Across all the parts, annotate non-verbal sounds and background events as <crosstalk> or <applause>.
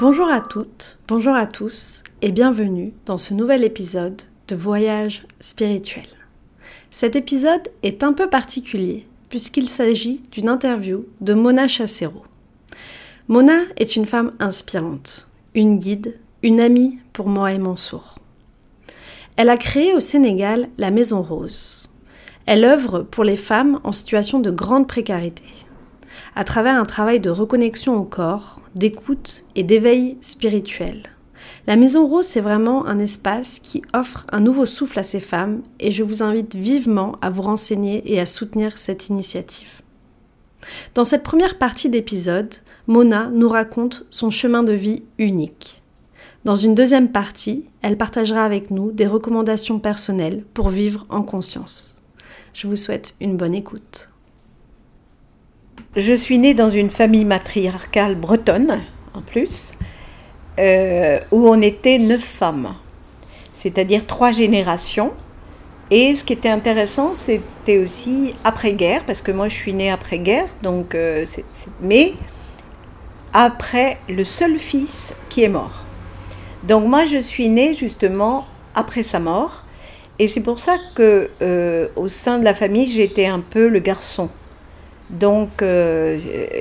Bonjour à toutes, bonjour à tous et bienvenue dans ce nouvel épisode de Voyage spirituel. Cet épisode est un peu particulier puisqu'il s'agit d'une interview de Mona Chassero. Mona est une femme inspirante, une guide, une amie pour moi et Mansour. Elle a créé au Sénégal la Maison Rose. Elle œuvre pour les femmes en situation de grande précarité à travers un travail de reconnexion au corps, d'écoute et d'éveil spirituel. La Maison Rose, c'est vraiment un espace qui offre un nouveau souffle à ces femmes et je vous invite vivement à vous renseigner et à soutenir cette initiative. Dans cette première partie d'épisode, Mona nous raconte son chemin de vie unique. Dans une deuxième partie, elle partagera avec nous des recommandations personnelles pour vivre en conscience. Je vous souhaite une bonne écoute. Je suis née dans une famille matriarcale bretonne, en plus, euh, où on était neuf femmes, c'est-à-dire trois générations. Et ce qui était intéressant, c'était aussi après-guerre, parce que moi je suis née après-guerre, donc euh, mais après le seul fils qui est mort. Donc moi je suis née justement après sa mort, et c'est pour ça que euh, au sein de la famille j'étais un peu le garçon. Donc, euh,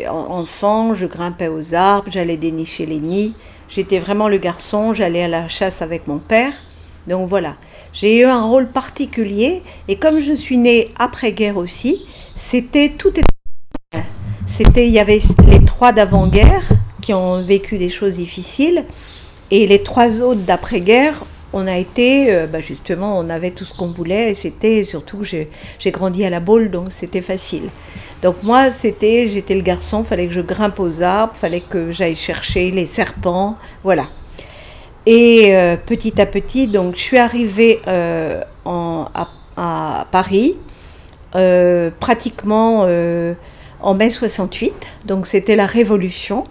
enfant, je grimpais aux arbres, j'allais dénicher les nids. J'étais vraiment le garçon, j'allais à la chasse avec mon père. Donc voilà, j'ai eu un rôle particulier. Et comme je suis née après-guerre aussi, c'était tout C'était, il y avait les trois d'avant-guerre qui ont vécu des choses difficiles, et les trois autres d'après-guerre on a été, euh, bah, justement, on avait tout ce qu'on voulait et c'était surtout, j'ai grandi à la boule, donc c'était facile. Donc moi, c'était, j'étais le garçon, fallait que je grimpe aux arbres, fallait que j'aille chercher les serpents, voilà. Et euh, petit à petit, donc je suis arrivée euh, à, Paris, pratiquement en mai 68, donc c'était la Révolution,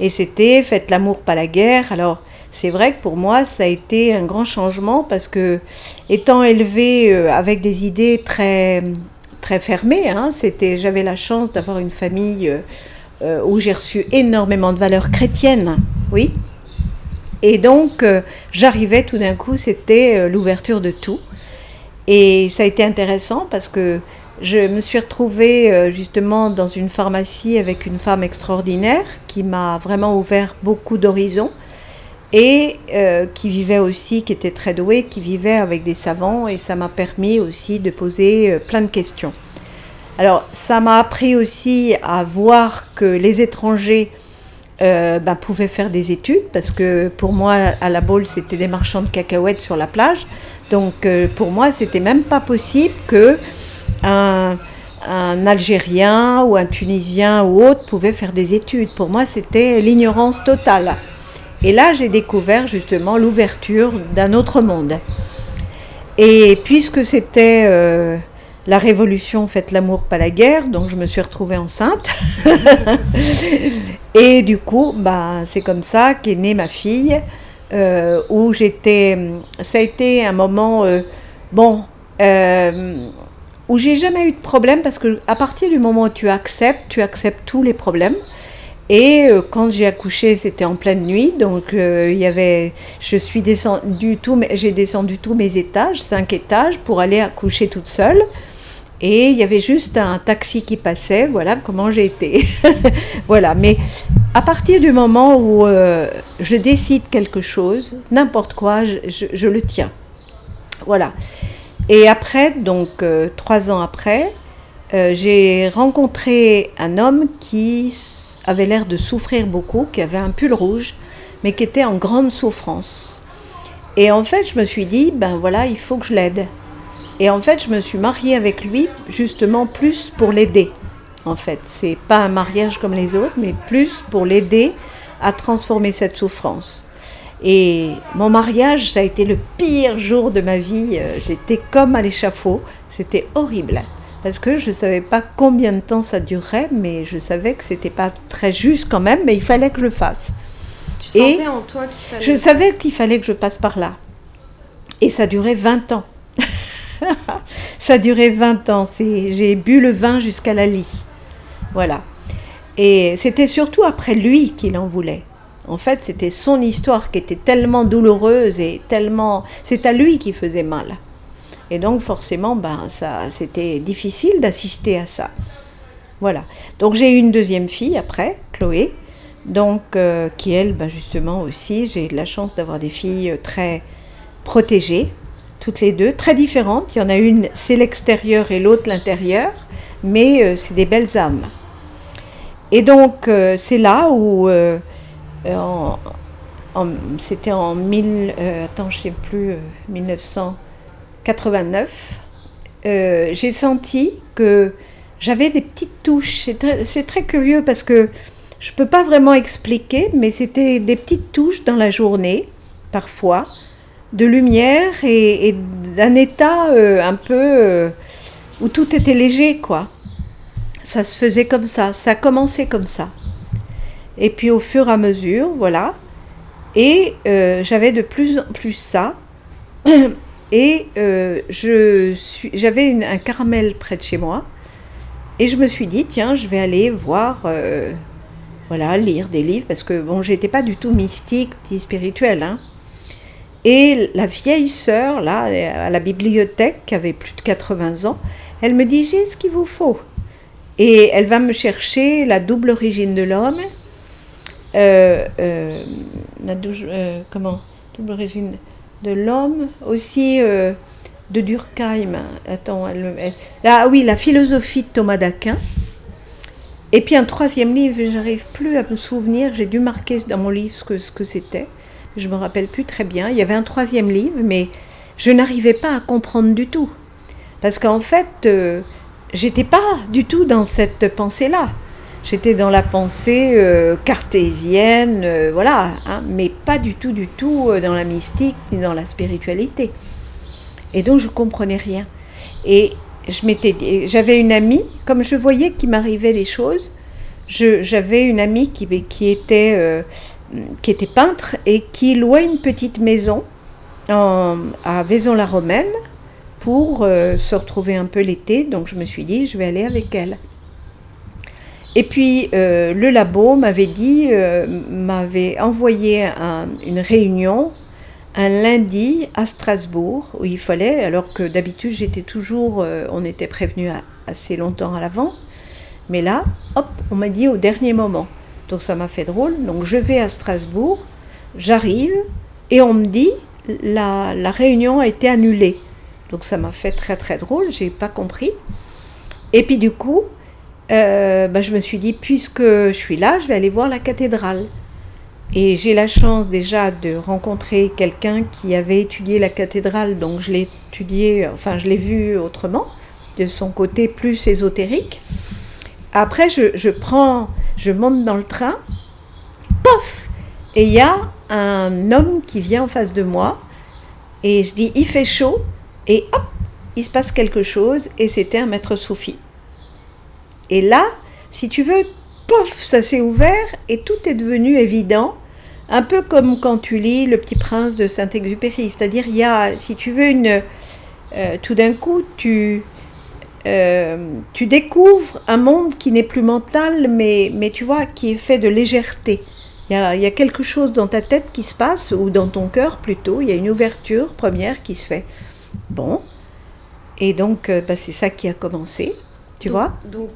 et c'était faites l'amour, pas la guerre. Alors c'est vrai que pour moi, ça a été un grand changement parce que, étant élevée euh, avec des idées très, très fermées, hein, c'était, j'avais la chance d'avoir une famille euh, euh, où j'ai reçu énormément de valeurs chrétiennes, oui. Et donc, j'arrivais tout d'un coup, c'était l'ouverture de tout. Et ça a été intéressant parce que je me suis retrouvée justement dans une pharmacie avec une femme extraordinaire qui m'a vraiment ouvert beaucoup d'horizons et euh, qui vivait aussi, qui était très doué, qui vivait avec des savants, et ça m'a permis aussi de poser euh, plein de questions. Alors, ça m'a appris aussi à voir que les étrangers euh, ben, pouvaient faire des études, parce que pour moi, à la Baule, c'était des marchands de cacahuètes sur la plage. Donc, pour moi, c'était même pas possible que un, un Algérien ou un Tunisien ou autre pouvait faire des études. Pour moi, c'était l'ignorance totale. Et là, j'ai découvert justement l'ouverture d'un autre monde. Et puisque c'était euh, la révolution, faites l'amour, pas la guerre, donc je me suis retrouvée enceinte. <laughs> et du coup, bah, c'est comme ça qu'est née ma fille, euh, où j'étais. Ça a été un moment, euh, bon, où j'ai jamais eu de problème parce que à partir du moment où tu acceptes, tu acceptes tous les problèmes. Et euh, quand j'ai accouché, c'était en pleine nuit, donc euh, il y avait, je suis descendu tout, j'ai descendu tous mes étages, cinq étages, pour aller accoucher toute seule. Et il y avait juste un taxi qui passait, voilà comment j'ai été. <laughs> voilà, mais à partir du moment où euh, je décide quelque chose, n'importe quoi, je, je, le tiens. Voilà. Et après, donc trois ans après, j'ai rencontré un homme qui avait l'air de souffrir beaucoup, qui avait un pull rouge, mais qui était en grande souffrance. Et en fait, je me suis dit, ben voilà, il faut que je l'aide. Et en fait, je me suis mariée avec lui justement plus pour l'aider. En fait, c'est pas un mariage comme les autres, mais plus pour l'aider à transformer cette souffrance. Et mon mariage, ça a été le pire jour de ma vie. Euh, j'étais comme à l'échafaud. C'était horrible parce que je ne savais pas combien de temps ça durerait, mais je savais que c'était pas très juste quand même, mais il fallait que je le fasse. Tu sentais en toi qu'il fallait. Je savais qu'il fallait que je passe par là. Et ça durait 20 ans. <laughs> ça durait 20 ans. J'ai bu le vin jusqu'à la lie. Voilà. Et c'était surtout après lui qu'il en voulait. En fait, c'était son histoire qui était tellement douloureuse et tellement... C'est à lui qui faisait mal. Et donc forcément, ben, ça, c'était difficile d'assister à ça. Voilà. Donc j'ai eu une deuxième fille après, Chloé, donc euh, qui elle, ben, justement aussi, j'ai eu la chance d'avoir des filles très protégées, toutes les deux, très différentes. Il y en a une, c'est l'extérieur et l'autre l'intérieur, mais euh, c'est des belles âmes. Et donc euh, c'est là où, c'était en 1000, attends, je sais plus, 1989, j'ai senti que j'avais des petites touches. C'est très, curieux parce que je ne peux pas vraiment expliquer, mais c'était des petites touches dans la journée, parfois, de lumière et, d'un état euh, un peu euh, où tout était léger, quoi. Ça se faisait comme ça, ça a commencé comme ça. Et puis au fur et à mesure, voilà. Et euh, j'avais de plus en plus ça. <clears throat> Et j'avais un caramel près de chez moi et je me suis dit, tiens, je vais aller voir, euh, voilà, lire des livres, parce que bon, j'étais pas du tout mystique ni spirituelle. Hein. Et la vieille sœur, là, à la bibliothèque, qui avait plus de 80 ans, elle me dit, j'ai ce qu'il vous faut. Et elle va me chercher la double origine de l'homme. Euh, euh, la double, comment? Double origine de l'homme. Aussi de Durkheim. Attends, là, oui, la philosophie de Thomas d'Aquin. Et puis un troisième livre, j'arrive plus à me souvenir, j'ai dû marquer dans mon livre ce que, ce que c'était. Je me rappelle plus très bien. Il y avait un troisième livre, mais je n'arrivais pas à comprendre du tout. Parce qu'en fait, euh, j'étais pas du tout dans cette pensée-là. J'étais dans la pensée euh, cartésienne, euh, voilà, hein, mais pas du tout, du tout dans la mystique ni dans la spiritualité. Et donc je comprenais rien. Et je m'étais, j'avais une amie, comme je voyais qu'il m'arrivait des choses, j'avais une amie qui, était, euh, qui était peintre et qui louait une petite maison à Vaison-la-Romaine pour euh, se retrouver un peu l'été. Donc je me suis dit, je vais aller avec elle. Et puis euh, le labo m'avait dit, m'avait envoyé une réunion un lundi à Strasbourg où il fallait, alors que d'habitude j'étais toujours, euh, on était prévenu assez longtemps à l'avance, mais là, hop, on m'a dit au dernier moment. Donc ça m'a fait drôle. Donc je vais à Strasbourg, j'arrive et on me dit la, la réunion a été annulée. Donc ça m'a fait très très drôle, j'ai pas compris. Et puis du coup, euh, bah, je me suis dit, puisque je suis là, je vais aller voir la cathédrale. Et j'ai la chance déjà de rencontrer quelqu'un qui avait étudié la cathédrale, donc je l'ai étudié, enfin je l'ai vu autrement, de son côté plus ésotérique. Après, je, prends, je monte dans le train, pof Et il y a un homme qui vient en face de moi, et je dis, il fait chaud, et hop, il se passe quelque chose, et c'était un maître soufi. Et là, si tu veux, pof, ça s'est ouvert, et tout est devenu évident. Un peu comme quand tu lis Le Petit Prince de Saint-Exupéry, c'est-à-dire il y a, si tu veux, une, euh, tout d'un coup, tu, euh, tu découvres un monde qui n'est plus mental, mais, mais tu vois, qui est fait de légèreté. Il y, a, il y, a, quelque chose dans ta tête qui se passe, ou dans ton cœur plutôt, il y a une ouverture première qui se fait. Bon, et donc euh, bah, c'est ça qui a commencé tu donc, vois Donc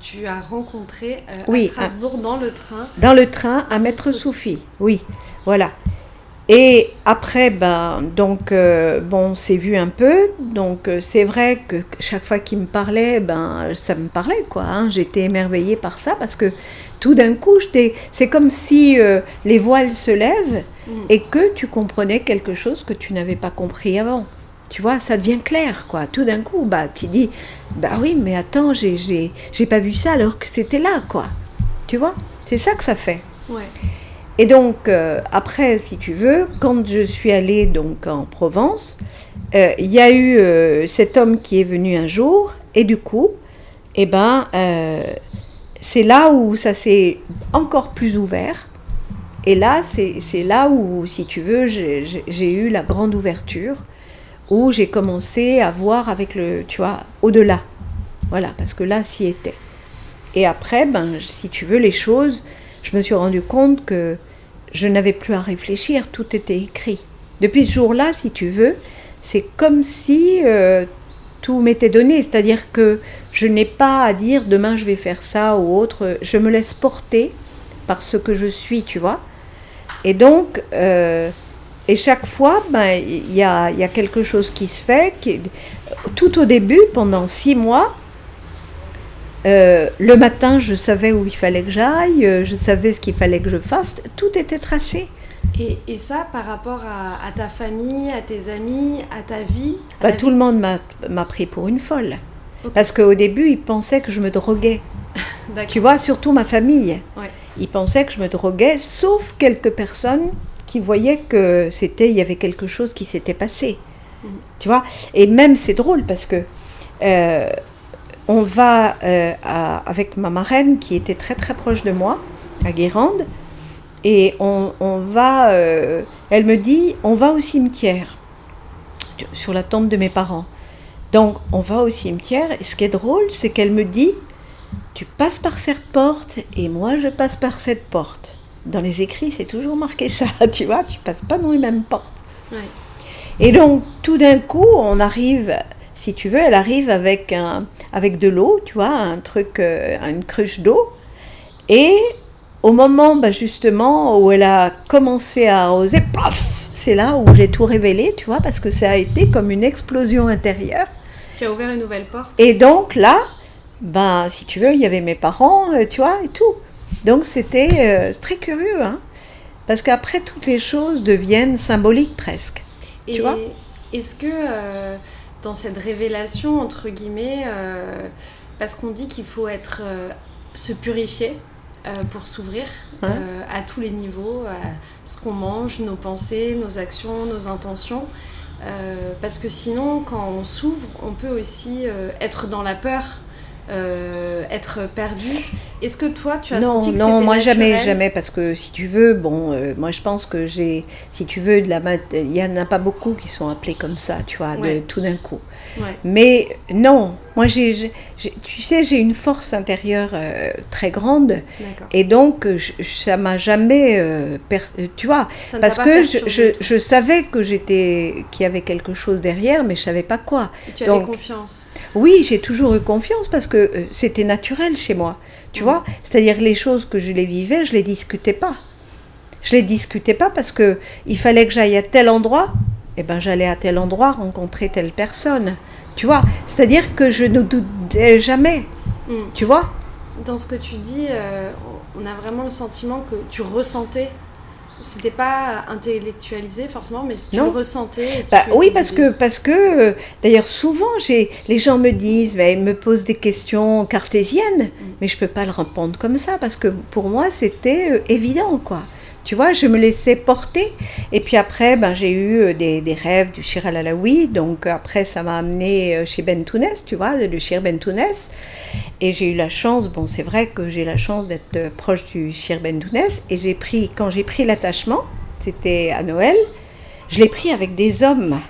tu, as rencontré euh, à Strasbourg dans le train Dans le train à Maître Soufi, oui, voilà. Et après, ben, donc, euh, bon, c'est vu un peu. Donc, euh, c'est vrai que chaque fois qu'il me parlait, ben, ça me parlait, quoi. Hein. J'étais émerveillée par ça parce que tout d'un coup, c'est comme si les voiles se lèvent mm. et que tu comprenais quelque chose que tu n'avais pas compris avant. Tu vois, ça devient clair, quoi. Tout d'un coup, bah, tu dis, bah oui, mais attends, j'ai, j'ai, pas vu ça alors que c'était là, quoi. Tu vois, c'est ça que ça fait. Ouais. Et donc, euh, après, si tu veux, quand je suis allée donc en Provence, euh, il y a eu euh, cet homme qui est venu un jour, et du coup, eh ben, c'est là où ça s'est encore plus ouvert. Et là, c'est, c'est là où, si tu veux, j'ai eu la grande ouverture où j'ai commencé à voir avec le, tu vois, au-delà. Voilà, parce que là, s'y était. Et après, ben, si tu veux, les choses, je me suis rendu compte que je n'avais plus à réfléchir, tout était écrit. Depuis ce jour-là, si tu veux, c'est comme si euh, tout m'était donné, c'est-à-dire que je n'ai pas à dire demain je vais faire ça ou autre, je me laisse porter par ce que je suis, tu vois. Et donc, euh, et chaque fois, ben, il y, a, y, a, quelque chose qui se fait. Qui, tout au début, pendant six mois, euh, le matin, je savais où il fallait que j'aille, euh, je savais ce qu'il fallait que je fasse, tout était tracé. Et, et ça, par rapport à, à, ta famille, à tes amis, à ta vie à bah, Tout vie... le monde m'a pris pour une folle. Okay. Parce qu'au début, ils pensaient que je me droguais. <laughs> tu vois, surtout ma famille. Ouais. Ils pensaient que je me droguais, sauf quelques personnes qui voyaient que c'était, il y avait quelque chose qui s'était passé. Mmh. Tu vois? Et même, c'est drôle parce que euh, on va euh, à, avec ma marraine qui était très très proche de moi, à Guérande, et on, on va, euh, elle me dit, on va au cimetière, sur la tombe de mes parents. Donc on va au cimetière, et ce qui est drôle, c'est qu'elle me dit, tu passes par cette porte, et moi je passe par cette porte. Dans les écrits, c'est toujours marqué ça, <laughs> tu vois, tu passes pas dans les mêmes portes. Ouais. Et donc tout d'un coup, on arrive si tu veux, elle arrive avec, un, avec de l'eau, tu vois, un truc, euh, une cruche d'eau. Et au moment bah, justement où elle a commencé à arroser, paf, c'est là où j'ai tout révélé, tu vois, parce que ça a été comme une explosion intérieure. Tu as ouvert une nouvelle porte. Et donc là, ben, si tu veux, il y avait mes parents, euh, tu vois, et tout. Donc c'était euh, très curieux, hein, parce qu'après, toutes les choses deviennent symboliques presque. Et tu vois? Est-ce que... Euh dans cette révélation, entre guillemets, euh, parce qu'on dit qu'il faut être, euh, se purifier euh, pour s'ouvrir à tous les niveaux, à ce qu'on mange, nos pensées, nos actions, nos intentions. parce que sinon, quand on s'ouvre, on peut aussi être dans la peur. Être perdu. Est-ce que toi, tu as non, senti que non, moi jamais, jamais, parce que si tu veux, bon, euh, moi je pense que j'ai, si tu veux, de la, il y en a pas beaucoup qui sont appelés comme ça, tu vois, Ouais. de tout d'un coup. Ouais. Mais non, moi j'ai, tu sais, j'ai une force intérieure euh, très grande, et donc euh, je- ça m'a jamais, euh, per- tu vois, ne parce que je, je, savais que j'étais, qu'il y avait quelque chose derrière, mais je savais pas quoi. Et tu avais donc- confiance. Oui, j'ai toujours eu confiance parce que c'était naturel chez moi. Tu vois C'est-à-dire les choses que je les vivais, je les discutais pas. Je les discutais pas parce que il fallait que j'aille à tel endroit. Eh ben, j'allais à tel endroit rencontrer telle personne. Tu vois C'est-à-dire que je ne doutais jamais. Mm. Tu vois? Dans ce que tu dis, euh, on a vraiment le sentiment que tu ressentais. C'était pas intellectualisé forcément, mais tu Non. le ressentais. Bah, oui, parce que, parce que euh, d'ailleurs, souvent, j'ai, les gens me disent, bah, ils me posent des questions cartésiennes, mais je peux pas le répondre comme ça, parce que pour moi, c'était euh, évident, quoi. Tu vois, je me laissais porter. Et puis après, ben, j'ai eu euh, des, des rêves du Shir al-Alaoui. Donc euh, après, ça m'a amené euh, chez Ben Tounès, tu vois, le Shir Ben Tounès. Et j'ai eu la chance, bon, c'est vrai que j'ai la chance d'être proche du Shir Ben Tounès. Et j'ai pris, quand j'ai pris l'attachement, c'était à Noël, je l'ai pris avec des hommes.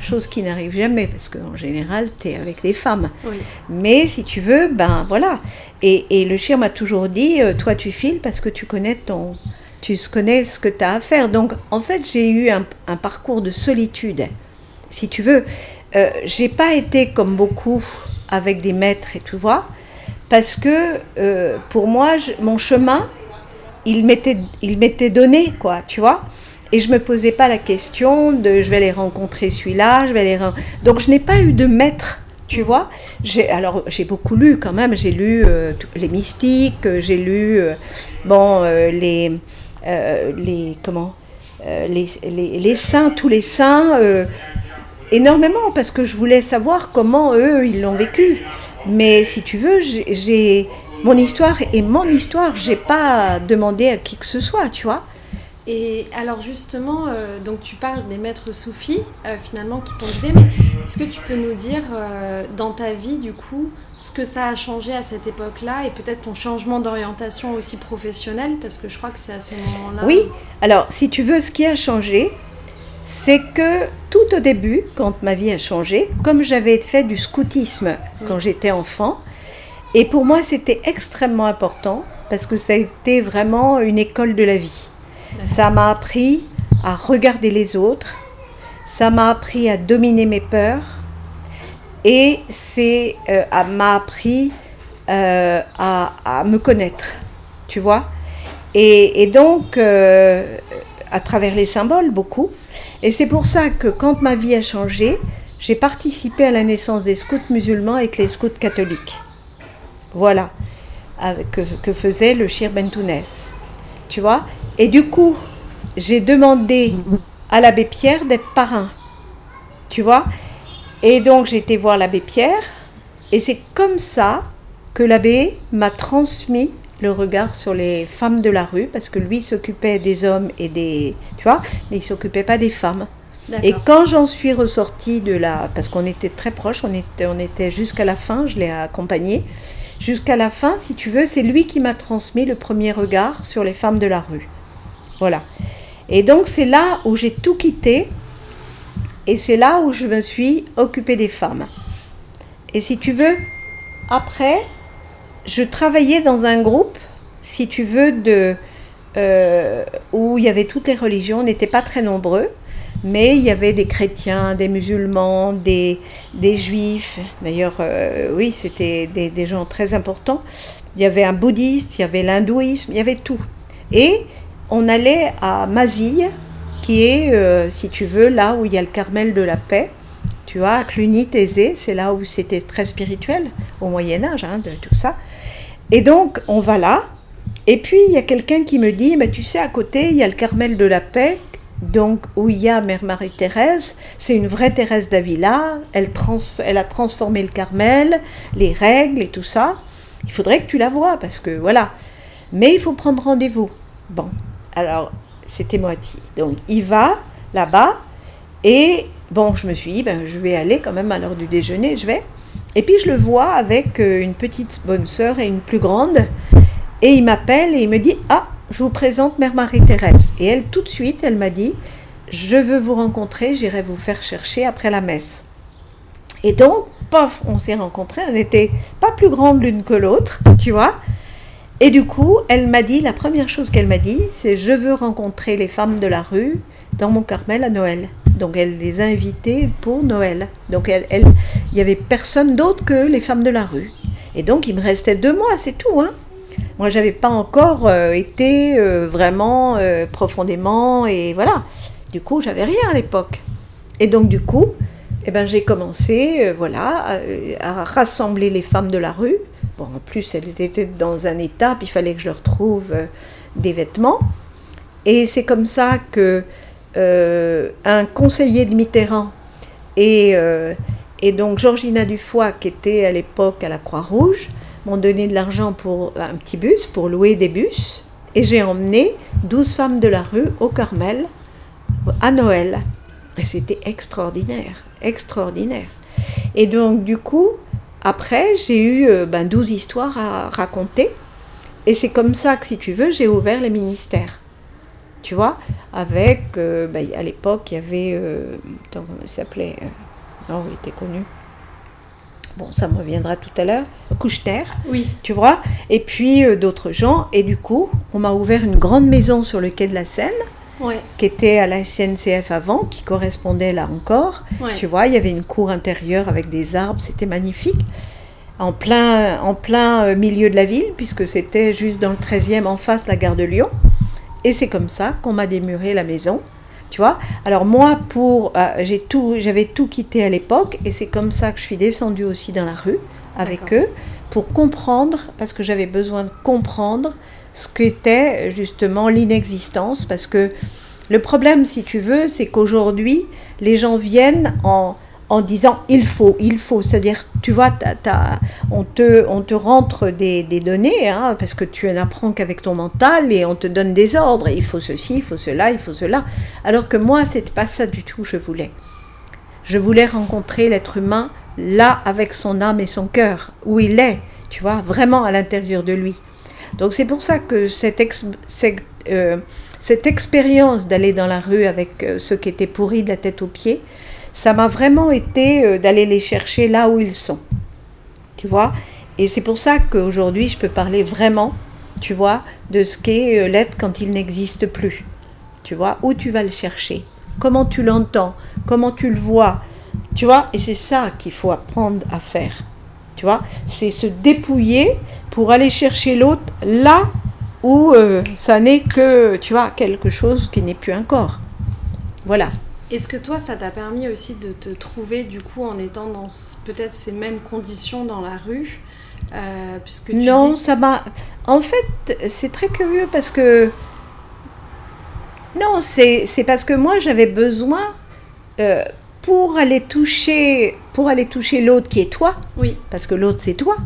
Chose qui n'arrive jamais, parce qu'en général, tu es avec les femmes. Oui. Mais si tu veux, ben voilà. Et, et le chien m'a toujours dit, toi tu files parce que tu connais ton, tu connais ce que tu as à faire. Donc en fait, j'ai eu un, parcours de solitude. Si tu veux, euh, j'ai pas été comme beaucoup avec des maîtres et tu vois, parce que euh, pour moi, mon chemin, il m'était, donné, quoi, tu vois. Et je me posais pas la question de je vais aller rencontrer celui-là, je vais ren- Donc je n'ai pas eu de maître, tu vois. Alors j'ai beaucoup lu quand même. J'ai lu euh, les mystiques, euh, j'ai lu bon les les comment euh, les, les, les saints, tous les saints. euh, énormément parce que je voulais savoir comment eux ils l'ont vécu. Mais si tu veux, j'ai mon histoire et mon histoire, j'ai pas demandé à qui que ce soit, tu vois. Et alors justement, euh, donc tu parles des maîtres soufis euh, finalement qui t'ont guidé, mais est-ce que tu peux nous dire euh, dans ta vie du coup ce que ça a changé à cette époque-là et peut-être ton changement d'orientation aussi professionnelle? Parce que je crois que c'est à ce moment-là. Oui, alors si tu veux, ce qui a changé, c'est que tout au début, quand ma vie a changé, comme j'avais fait du scoutisme quand j'étais enfant, et pour moi c'était extrêmement important parce que ça a été vraiment une école de la vie. Ça m'a appris à regarder les autres. Ça m'a appris à dominer mes peurs. Et c'est euh, m'a appris euh, à, me connaître. Tu vois et, et, donc, euh, à travers les symboles, beaucoup. Et c'est pour ça que quand ma vie a changé, j'ai participé à la naissance des scouts musulmans avec les scouts catholiques. Voilà, que, que faisait le Shir Bentounès. Tu vois Et du coup, j'ai demandé à l'abbé Pierre d'être parrain. Tu vois Et donc j'ai été voir l'abbé Pierre, et c'est comme ça que l'abbé m'a transmis le regard sur les femmes de la rue, parce que lui s'occupait des hommes et des... Tu vois Mais il s'occupait pas des femmes. Et quand j'en suis ressortie de la... Parce qu'on était très proches, on était, on était jusqu'à la fin, je l'ai accompagné. Jusqu'à la fin, si tu veux, c'est lui qui m'a transmis le premier regard sur les femmes de la rue. Voilà. Et donc c'est là où j'ai tout quitté et c'est là où je me suis occupée des femmes. Et si tu veux, après, je travaillais dans un groupe, si tu veux, de, euh, où il y avait toutes les religions, on n'était pas très nombreux, mais il y avait des chrétiens, des musulmans, des, des juifs. D'ailleurs, euh, oui, c'était des, gens très importants. Il y avait un bouddhiste, il y avait l'hindouisme, il y avait tout. Et on allait à Mazille, qui est, euh, si tu veux, là où il y a le Carmel de la paix. Tu vois, à Cluny, Thésée, c'est là où c'était très spirituel, au Moyen-Âge, hein, tout ça. Et donc, on va là. Et puis, il y a quelqu'un qui me dit, mais tu sais, à côté, il y a le Carmel de la paix, donc où il y a Mère Marie-Thérèse. C'est une vraie Thérèse d'Avila. Elle, elle a transformé le Carmel, les règles et tout ça. Il faudrait que tu la vois, parce que voilà. Mais il faut prendre rendez-vous. Bon, alors, c'était moitié. Donc, il va là-bas. Et bon, je me suis dit, ben, je vais aller quand même à l'heure du déjeuner, je vais. Et puis, je le vois avec euh, une petite bonne sœur et une plus grande. Et il m'appelle et il me dit, ah, je vous présente Mère Marie-Thérèse. Et elle, tout de suite, elle m'a dit, je veux vous rencontrer, j'irai vous faire chercher après la messe. Et donc, pof, on s'est rencontrés, on n'était pas plus grandes l'une que l'autre, tu vois. Et du coup, elle m'a dit, la première chose qu'elle m'a dit, c'est je veux rencontrer les femmes de la rue dans mon Carmel à Noël. Donc elle les a invitées pour Noël. Donc elle, il y avait personne d'autre que les femmes de la rue. Et donc il me restait deux mois, c'est tout. Hein. Moi, j'avais pas encore euh, été euh, vraiment euh, profondément et voilà. Du coup, j'avais rien à l'époque. Et donc du coup, eh ben, j'ai commencé, voilà, à, rassembler les femmes de la rue Bon, en plus, elles étaient dans un état, puis il fallait que je leur trouve des vêtements. Et c'est comme ça que un conseiller de Mitterrand et, et donc Georgina Dufoy, qui était à l'époque à la Croix-Rouge, m'ont donné de l'argent pour un petit bus, pour louer des bus. Et j'ai emmené 12 femmes de la rue au Carmel à Noël. Et c'était extraordinaire, extraordinaire. Et donc, du coup, après, j'ai eu euh, ben, 12 histoires à raconter. Et c'est comme ça que, si tu veux, j'ai ouvert les ministères. Tu vois, avec, euh, ben, à l'époque, il y avait, euh, il s'appelait Non, il était connu. Bon, ça me reviendra tout à l'heure. Coucheter. Oui. Tu vois Et puis d'autres gens. Et du coup, on m'a ouvert une grande maison sur le quai de la Seine qui était à la SNCF avant, qui correspondait là encore. Tu vois, il y avait une cour intérieure avec des arbres, c'était magnifique. En plein, en plein euh, milieu de la ville, puisque c'était juste dans le 13e en face de la gare de Lyon. Et c'est comme ça qu'on m'a démuré la maison. Tu vois? Alors moi, pour, euh, j'ai tout, j'avais tout quitté à l'époque, et c'est comme ça que je suis descendue aussi dans la rue avec eux, pour comprendre, parce que j'avais besoin de comprendre ce qu'était justement l'inexistence, parce que le problème, si tu veux, c'est qu'aujourd'hui, les gens viennent en, en disant il faut, il faut. C'est-à-dire, tu vois, on, te, on te rentre des, des données, hein, parce que tu n'apprends qu'avec ton mental et on te donne des ordres. Il faut ceci, il faut cela, il faut cela. Alors que moi, c'est pas ça du tout je voulais. Je voulais rencontrer l'être humain là, avec son âme et son cœur, où il est, tu vois, vraiment à l'intérieur de lui. Donc c'est pour ça que cette, euh, cette, expérience d'aller dans la rue avec euh, ceux qui étaient pourris de la tête aux pieds, ça m'a vraiment été euh, d'aller les chercher là où ils sont. Tu vois? Et c'est pour ça qu'aujourd'hui, je peux parler vraiment, tu vois, de ce qu'est l'être quand il n'existe plus. tu vois, où tu vas le chercher, comment tu l'entends, comment tu le vois, tu vois, et c'est ça qu'il faut apprendre à faire, tu vois, c'est se dépouiller pour aller chercher l'autre là où euh, ça n'est que, tu vois, quelque chose qui n'est plus un corps. Voilà. Est-ce que toi, ça t'a permis aussi de te trouver, du coup, en étant dans peut-être ces mêmes conditions dans la rue euh, puisque Non, ça m'a... En fait, c'est très curieux parce que... Non, c'est parce que moi, j'avais besoin... Euh, pour aller toucher pour aller toucher l'autre qui est toi, oui. parce que l'autre c'est toi,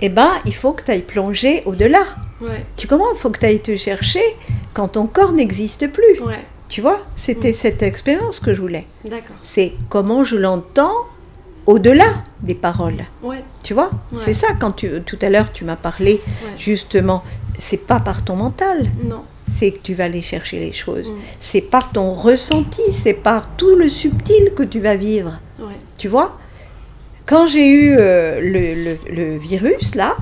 eh ben, il faut que tu ailles plonger au-delà. Tu comprends? Il faut que tu ailles te chercher quand ton corps n'existe plus. Tu vois C'était mm. cette expérience que je voulais. D'accord. C'est comment je l'entends au-delà des paroles. Ouais. Tu vois C'est ça, quand tu, tout à l'heure tu m'as parlé, justement, c'est pas par ton mental. Non. C'est que tu vas aller chercher les choses. Mm. C'est par ton ressenti, c'est par tout le subtil que tu vas vivre. Tu vois Quand j'ai eu euh, le, virus, là,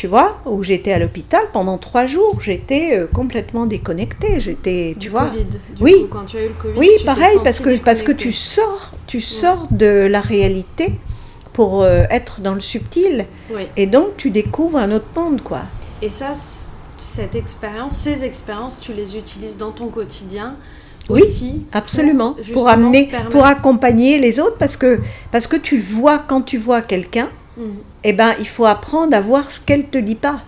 tu vois, où j'étais à l'hôpital pendant trois jours, j'étais euh, complètement déconnectée. J'étais, tu vois. COVID, oui. quand tu as eu le Covid. Oui, pareil, parce que parce que tu sors, tu sors de la réalité pour euh, être dans le subtil, et donc tu découvres un autre monde, quoi. Et ça, cette expérience, ces expériences, tu les utilises dans ton quotidien. Oui, aussi absolument. Pour, amener, pour accompagner les autres, parce que parce que tu vois quand tu vois quelqu'un Mm. eh ben, il faut apprendre à voir ce qu'elle te dit pas.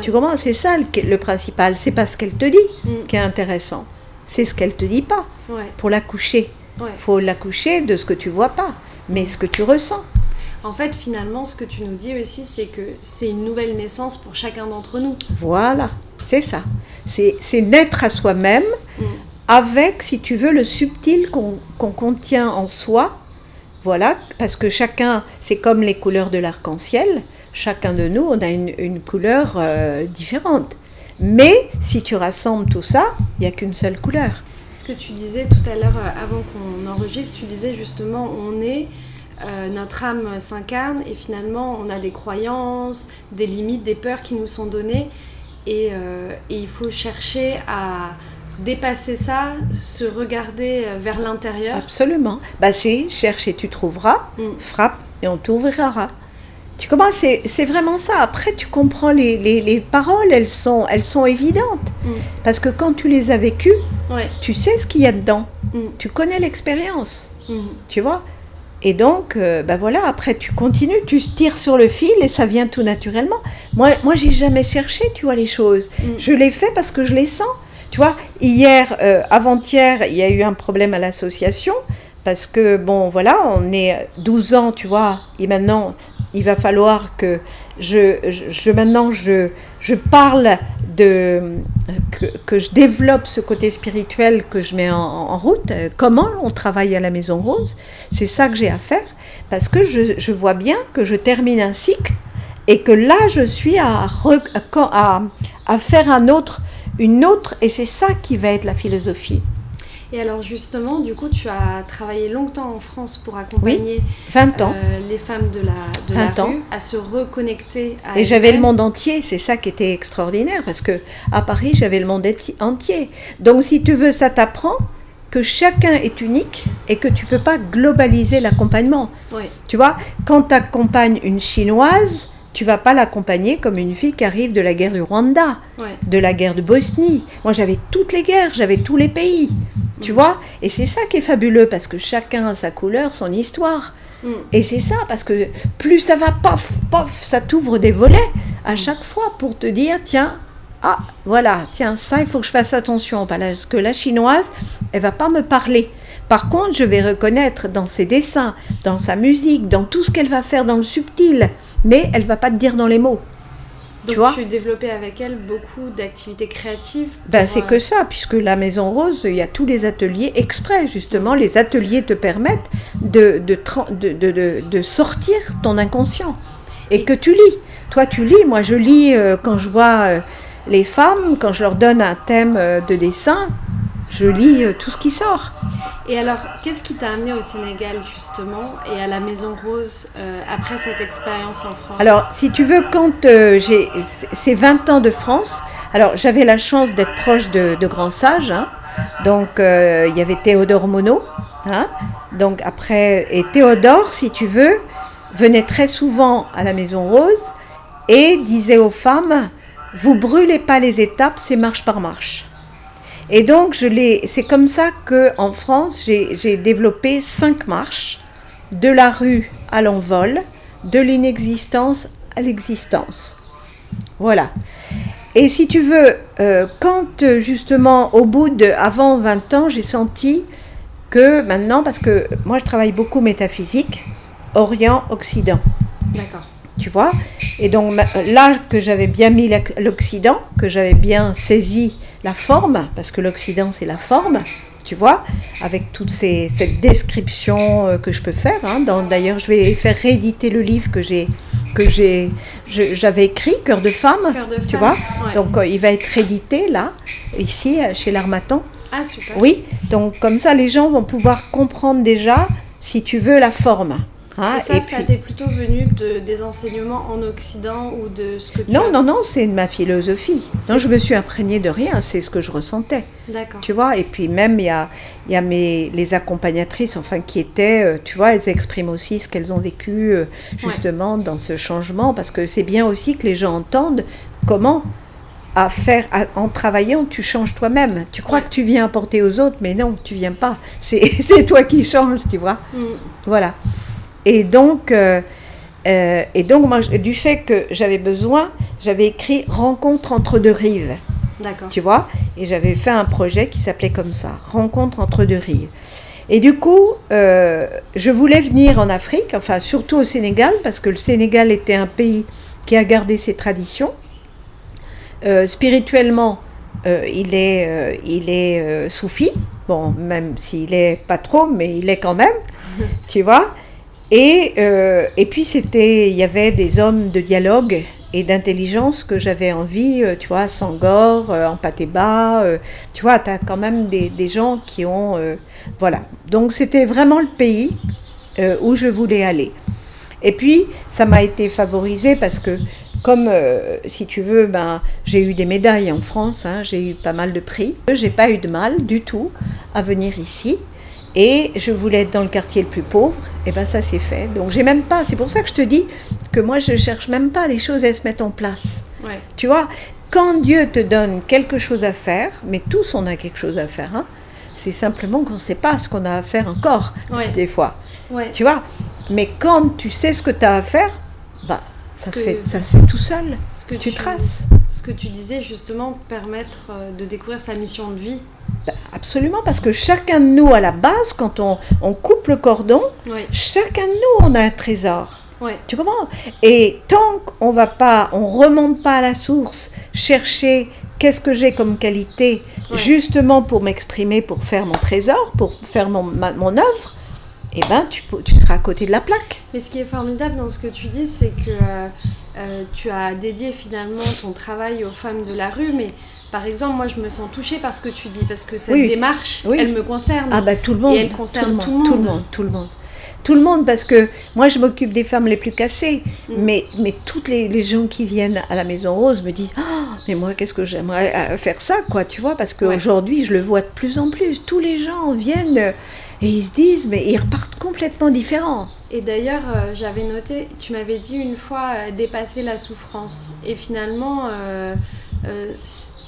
Tu comprends? C'est ça le, principal. C'est pas ce qu'elle te dit mm. qui est intéressant. C'est ce qu'elle te dit pas. Pour la coucher. Il faut la coucher de ce que tu vois pas, mais ce que tu ressens. En fait, finalement, ce que tu nous dis aussi, c'est que c'est une nouvelle naissance pour chacun d'entre nous. Voilà, c'est ça. C'est naître à soi-même mm. avec, si tu veux, le subtil qu'on contient en soi voilà, parce que chacun, c'est comme les couleurs de l'arc-en-ciel, chacun de nous, on a une, couleur euh, différente. Mais si tu rassembles tout ça, il n'y a qu'une seule couleur. Ce que tu disais tout à l'heure, euh, avant qu'on enregistre, tu disais justement, on est, euh, notre âme s'incarne et finalement on a des croyances, des limites, des peurs qui nous sont données et il faut chercher à dépasser ça, se regarder euh, vers l'intérieur Absolument. Bah c'est cherche et tu trouveras, mm. frappe et on t'ouvrira. Tu commences, c'est vraiment ça. Après, tu comprends les, les, paroles, elles sont, elles sont évidentes. Mm. Parce que quand tu les as vécues, tu sais ce qu'il y a dedans. Mm. Tu connais l'expérience. Tu vois? Et donc, ben voilà, après tu continues, tu tires sur le fil et ça vient tout naturellement. Moi, moi j'ai jamais cherché, tu vois, les choses. Je l'ai fait parce que je les sens. Tu vois, hier, euh, avant-hier, il y a eu un problème à l'association parce que, bon, voilà, on est 12 ans, tu vois, et maintenant, il va falloir que je, maintenant, je, je parle de, que, je développe ce côté spirituel que je mets en, route. Comment on travaille à la Maison Rose? C'est ça que j'ai à faire parce que je, vois bien que je termine un cycle et que là, je suis à, à faire un autre une autre, et c'est ça qui va être la philosophie. Et alors justement, du coup, tu as travaillé longtemps en France pour accompagner 20 ans. Euh, les femmes de la, de la rue à se reconnecter à Et j'avais le monde entier, c'est ça qui était extraordinaire, parce que à Paris, j'avais le monde entier. Donc si tu veux, ça t'apprend que chacun est unique et que tu peux pas globaliser l'accompagnement. Oui. Tu vois, quand tu accompagnes une chinoise, tu vas pas l'accompagner comme une fille qui arrive de la guerre du Rwanda, de la guerre de Bosnie. Moi, j'avais toutes les guerres, j'avais tous les pays, tu mm. vois. Et c'est ça qui est fabuleux parce que chacun a sa couleur, son histoire. Mm. Et c'est ça parce que plus ça va, pof, pof, ça t'ouvre des volets à chaque fois pour te dire, tiens, ah, voilà, tiens, ça, il faut que je fasse attention parce que la chinoise, elle va pas me parler. Par contre, je vais reconnaître dans ses dessins, dans sa musique, dans tout ce qu'elle va faire dans le subtil, mais elle va pas te dire dans les mots. Donc tu, vois tu développais avec elle beaucoup d'activités créatives ben, C'est que ça, puisque la Maison Rose, il y a tous les ateliers exprès, justement. Les ateliers te permettent de, de, de, sortir ton inconscient et, que tu lis. Toi, tu lis, moi je lis euh, quand je vois euh, les femmes, quand je leur donne un thème euh, de dessin, je lis tout ce qui sort. Et alors, qu'est-ce qui t'a amené au Sénégal justement et à la Maison Rose euh, après cette expérience en France? Alors, si tu veux, quand euh, j'ai ces 20 ans de France, alors j'avais la chance d'être proche de, grands sages, hein, Donc euh, il y avait Théodore Monod. Hein donc après, et Théodore, si tu veux, venait très souvent à la Maison Rose et disait aux femmes, vous brûlez pas les étapes, c'est marche par marche. Et donc, je c'est comme ça qu'en France, j'ai développé cinq marches, de la rue à l'envol, de l'inexistence à l'existence. Voilà. Et si tu veux, euh, quand justement, au bout de, avant 20 ans, j'ai senti que maintenant, parce que moi je travaille beaucoup métaphysique, Orient-Occident. D'accord. Tu vois? Et donc là que j'avais bien mis l'Occident, que j'avais bien saisi la forme, parce que l'Occident c'est la forme, tu vois, avec toute ces, cette description euh, que je peux faire. Hein, D'ailleurs, je vais faire rééditer le livre que j'ai que j'ai j'avais écrit Cœur de femme, tu vois. Donc euh, il va être réédité là, ici chez l'Armatan. Ah super. Oui, donc comme ça les gens vont pouvoir comprendre déjà, si tu veux, la forme. Ah, et ça, ça t'est plutôt venu de, des enseignements en Occident ou de ce que tu Non, non, non, c'est ma philosophie. Non, je me suis imprégnée de rien, c'est ce que je ressentais. D'accord. Tu vois, et puis même, il y a, y a mes, les accompagnatrices, enfin, qui étaient, euh, tu vois, elles expriment aussi ce qu'elles ont vécu, euh, justement, dans ce changement, parce que c'est bien aussi que les gens entendent comment à faire en travaillant, tu changes toi-même. Tu crois que tu viens apporter aux autres, mais non, tu viens pas. C'est <laughs> toi qui changes, tu vois. Mm. Voilà. Et donc, euh, euh, et donc moi, du fait que j'avais besoin, j'avais écrit Rencontre entre deux rives. D'accord. Tu vois? Et j'avais fait un projet qui s'appelait comme ça, Rencontre entre deux rives. Et du coup, euh, je voulais venir en Afrique, enfin surtout au Sénégal, parce que le Sénégal était un pays qui a gardé ses traditions. spirituellement, il est, il est soufi, bon, même s'il est pas trop, mais il est quand même, <laughs> tu vois? Et, euh, et puis, c'était, il y avait des hommes de dialogue et d'intelligence que j'avais envie, euh, tu vois, Sangor, euh, en Patéba, tu vois, tu as quand même des, des gens qui ont. voilà. Donc, c'était vraiment le pays où je voulais aller. Et puis, ça m'a été favorisé parce que, comme, si tu veux, ben, j'ai eu des médailles en France, hein, j'ai eu pas mal de prix. J'ai pas eu de mal du tout à venir ici. Et je voulais être dans le quartier le plus pauvre, et ben ça c'est fait. Donc j'ai même pas, c'est pour ça que je te dis que moi je cherche même pas les choses à se mettre en place. Tu vois, quand Dieu te donne quelque chose à faire, mais tous on a quelque chose à faire, hein, c'est simplement qu'on ne sait pas ce qu'on a à faire encore, des fois. Tu vois, mais quand tu sais ce que tu as à faire, bah, ça, se fait, ça se fait tout seul. Ce que tu, traces. Ce que tu disais justement, permettre euh, de découvrir sa mission de vie. Bah, absolument, parce que chacun de nous, à la base, quand on, on coupe le cordon, chacun de nous, on a un trésor. Tu comprends? Et tant qu'on va pas, on remonte pas à la source, chercher qu'est-ce que j'ai comme qualité, justement pour m'exprimer, pour faire mon trésor, pour faire mon, mon œuvre, eh ben, tu, tu, seras à côté de la plaque. Mais ce qui est formidable dans ce que tu dis, c'est que euh, euh, tu as dédié finalement ton travail aux femmes de la rue, mais par exemple, moi, je me sens touchée par ce que tu dis, parce que cette démarche, elle me concerne. Ah bah tout le monde. Et elle concerne tout le monde. Tout le monde, tout le monde. Tout le monde, parce que moi, je m'occupe des femmes les plus cassées, mm. mais, mais toutes les, gens qui viennent à la Maison Rose me disent oh, mais moi, qu'est-ce que j'aimerais euh, faire ça, quoi, tu vois, parce qu'aujourd'hui, je le vois de plus en plus. Tous les gens viennent et ils se disent mais ils repartent complètement différents. Et d'ailleurs, euh, j'avais noté, tu m'avais dit une fois euh, dépasser la souffrance. Et finalement,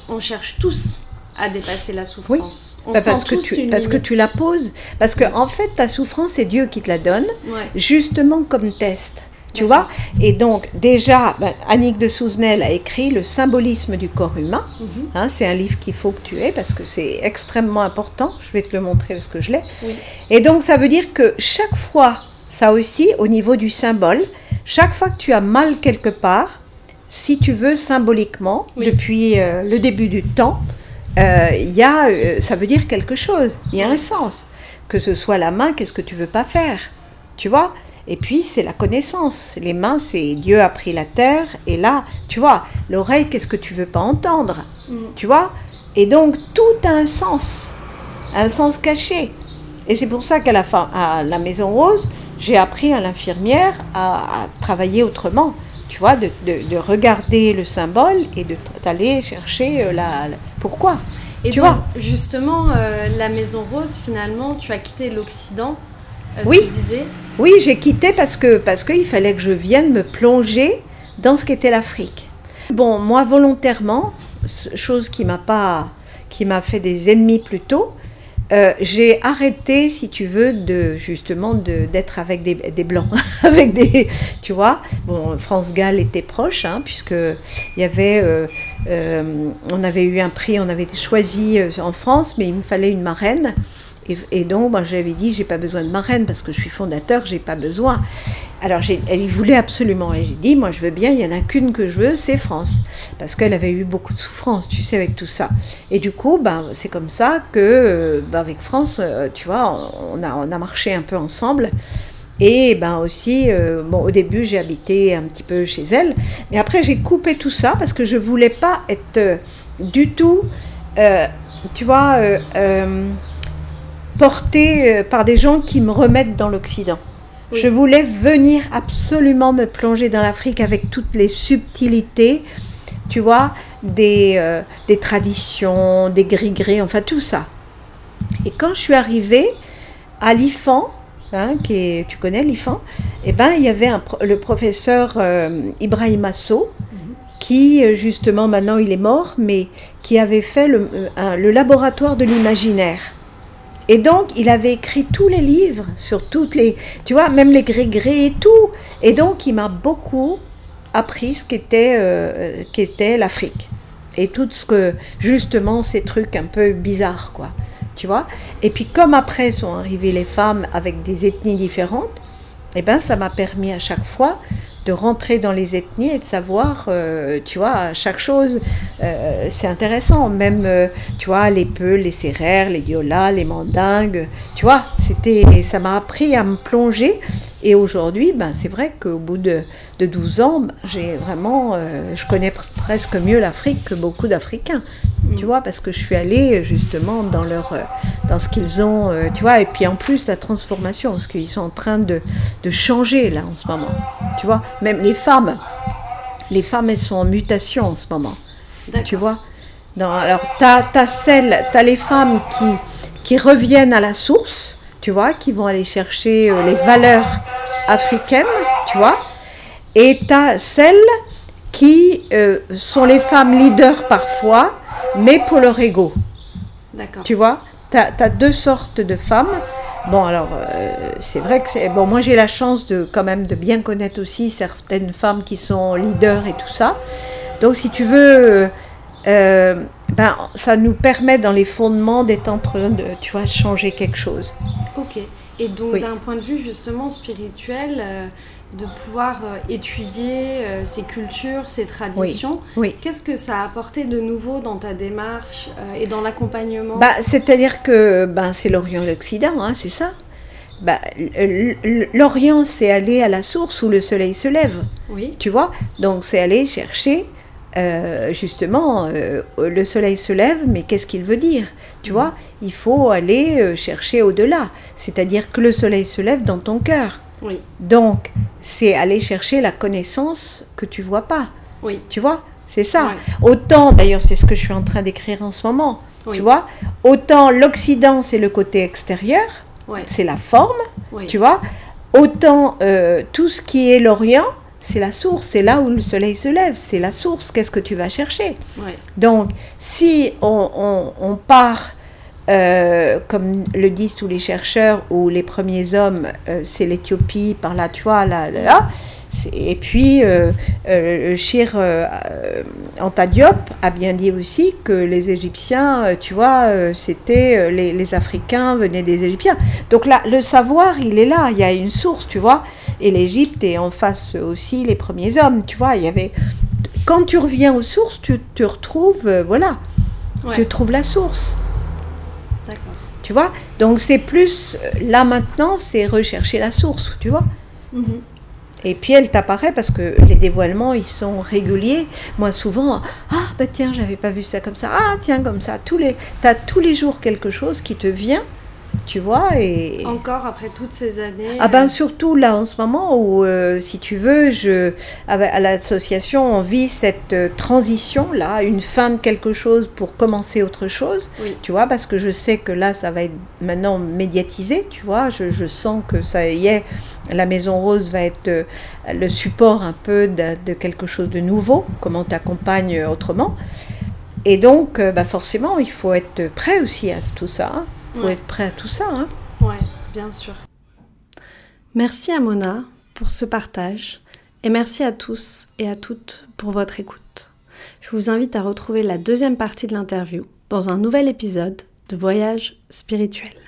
on cherche tous à dépasser la souffrance. On bah, parce, que tu, parce que tu la poses. Parce que en fait, ta souffrance, c'est Dieu qui te la donne, justement comme test. Tu vois Et donc, déjà, ben, Annick de Souzenel a écrit Le symbolisme du corps humain. Mhm. Hein, c'est un livre qu'il faut que tu aies parce que c'est extrêmement important. Je vais te le montrer parce que je l'ai. Et donc, ça veut dire que chaque fois, ça aussi, au niveau du symbole, chaque fois que tu as mal quelque part, si tu veux, symboliquement, depuis euh, le début du temps, euh, y a, euh, ça veut dire quelque chose, il y a un sens. Que ce soit la main, qu'est-ce que tu veux pas faire? Tu vois? Et puis, c'est la connaissance. Les mains, c'est Dieu a pris la terre, et là, tu vois, l'oreille, qu'est-ce que tu veux pas entendre? Mm. Tu vois? Et donc, tout a un sens, un sens caché. Et c'est pour ça qu'à la, fin, à la Maison Rose, j'ai appris à l'infirmière à travailler autrement tu vois, de, regarder le symbole et d'aller chercher euh, la, pourquoi. Et tu donc, vois justement, euh, la Maison Rose, finalement, tu as quitté l'Occident. euh, Oui. Tu disais? Oui, j'ai quitté parce que parce qu'il fallait que je vienne me plonger dans ce qu'était l'Afrique. Bon, moi volontairement, chose qui m'a pas qui m'a fait des ennemis plutôt, euh, j'ai arrêté, si tu veux, de justement de- d'être avec des, des blancs, <laughs> avec des, tu vois. Bon, France Gall était proche, hein, puisque il y avait, euh, euh, on avait eu un prix, on avait été choisi euh, en France, mais il me fallait une marraine. Et, donc, moi, j'avais dit, j'ai pas besoin de marraine parce que je suis fondateur, j'ai pas besoin. Alors, elle voulait absolument. Et j'ai dit, moi, je veux bien, il y en a qu'une que je veux, c'est France. Parce qu'elle avait eu beaucoup de souffrance, tu sais, avec tout ça. Et du coup, ben, c'est comme ça que, euh, ben, avec France, euh, tu vois, on a, on a marché un peu ensemble. Et ben aussi, euh, bon, au début, j'ai habité un petit peu chez elle. Mais après, j'ai coupé tout ça parce que je voulais pas être du tout, tu vois, portée euh, par des gens qui me remettent dans l'Occident. Oui. Je voulais venir absolument me plonger dans l'Afrique avec toutes les subtilités, tu vois, des, euh, des traditions, des gris-gris, enfin tout ça. Et quand je suis arrivée à l'IFAN, hein, qui est, tu connais l'IFAN, eh ben, il y avait un le professeur euh, Ibrahim Asso, qui euh, justement maintenant il est mort, mais qui avait fait le, un- le laboratoire de l'imaginaire. Et donc, il avait écrit tous les livres sur toutes les, tu vois, même les gris-gris et tout. Et donc, il m'a beaucoup appris ce qu'était euh, qu'était l'Afrique. Et tout ce que, justement, ces trucs un peu bizarres, quoi. Tu vois? Et puis, comme après sont arrivées les femmes avec des ethnies différentes, eh ben, ça m'a permis à chaque fois de rentrer dans les ethnies et de savoir, euh, tu vois, chaque chose, euh, c'est intéressant. Même, euh, tu vois, les Peuls, les Sérères, les Diolas, les Mandingues, tu vois, c'était, ça m'a appris à me plonger. Et aujourd'hui, ben, c'est vrai qu'au bout de, de 12 ans, ben, j'ai vraiment, euh, je connais pres- presque mieux l'Afrique que beaucoup d'Africains. Tu vois, parce que je suis allée justement dans leur, euh, dans ce qu'ils ont, euh, tu vois, et puis en plus la transformation, parce qu'ils sont en train de, de changer là en ce moment. Tu vois, même les femmes, les femmes elles sont en mutation en ce moment. Tu vois Alors, tu as, celles, tu les femmes qui, qui reviennent à la source, tu vois, qui vont aller chercher euh, les valeurs africaines, tu vois, et tu as celles qui euh, sont les femmes leaders parfois, mais pour leur ego. D'accord. Tu vois, tu as, deux sortes de femmes. Bon, alors, euh, c'est vrai que c'est. Bon, moi, j'ai la chance de, quand même, de bien connaître aussi certaines femmes qui sont leaders et tout ça. Donc, si tu veux, euh, ben, ça nous permet, dans les fondements, d'être en train de, tu vois, changer quelque chose. Ok. Et donc, Oui. d'un point de vue justement spirituel, euh, de pouvoir euh, étudier euh, ces cultures, ces traditions, Oui. qu'est-ce que ça a apporté de nouveau dans ta démarche et dans l'accompagnement? Bah, C'est-à-dire que ben, c'est l'Orient et l'Occident, hein, c'est ça. Bah, L'Orient, c'est aller à la source où le soleil se lève. Oui. Tu vois? Donc c'est aller chercher, euh, justement, euh, le soleil se lève, mais qu'est-ce qu'il veut dire? Tu vois Il faut aller euh, chercher au-delà. C'est-à-dire que le soleil se lève dans ton cœur. Oui. Donc c'est aller chercher la connaissance que tu vois pas. Oui. Tu vois C'est ça. Autant, d'ailleurs, c'est ce que je suis en train d'écrire en ce moment. Oui. Tu vois Autant l'Occident, c'est le côté extérieur, c'est la forme Oui. tu vois Autant euh, tout ce qui est l'Orient, c'est la source, c'est là où le soleil se lève, c'est la source, qu'est-ce que tu vas chercher? Ouais. Donc, si on, on- on part, euh, comme le disent tous les chercheurs, où les premiers hommes, euh, c'est l'Éthiopie, par là, tu vois, là, là, là, et puis, euh, euh, le Shir euh, euh, Anta Diop a bien dit aussi que les Égyptiens, euh, tu vois, c'était les, les Africains venaient des Égyptiens. Donc là, le savoir, il est là, il y a une source, tu vois. Et l'Égypte est en face aussi les premiers hommes, tu vois. Il y avait. Quand tu reviens aux sources, tu, tu retrouves, voilà, Ouais. tu trouves la source, D'accord. tu vois? Donc c'est plus là maintenant, c'est rechercher la source, tu vois. Mhm. Et puis elle t'apparaît parce que les dévoilements, ils sont réguliers. Moi, souvent, ah, bah tiens, j'avais pas vu ça comme ça. Ah, tiens, comme ça. Tous les, t'as tous les jours quelque chose qui te vient tu vois. Et... Encore après toutes ces années Ah ben surtout là en ce moment où, euh, si tu veux, je, à l'association, on vit cette euh, transition là, une fin de quelque chose pour commencer autre chose, tu vois, parce que je sais que là, ça va être maintenant médiatisé, tu vois, je, je sens que ça y est, la Maison Rose va être euh, le support un peu de, de quelque chose de nouveau, comment t'accompagnes autrement. Et donc, bah forcément, il faut être prêt aussi à tout ça. Hein faut être prêt à tout ça. Hein. Ouais, bien sûr. Merci à Mona pour ce partage et merci à tous et à toutes pour votre écoute. Je vous invite à retrouver la deuxième partie de l'interview dans un nouvel épisode de Voyage spirituel.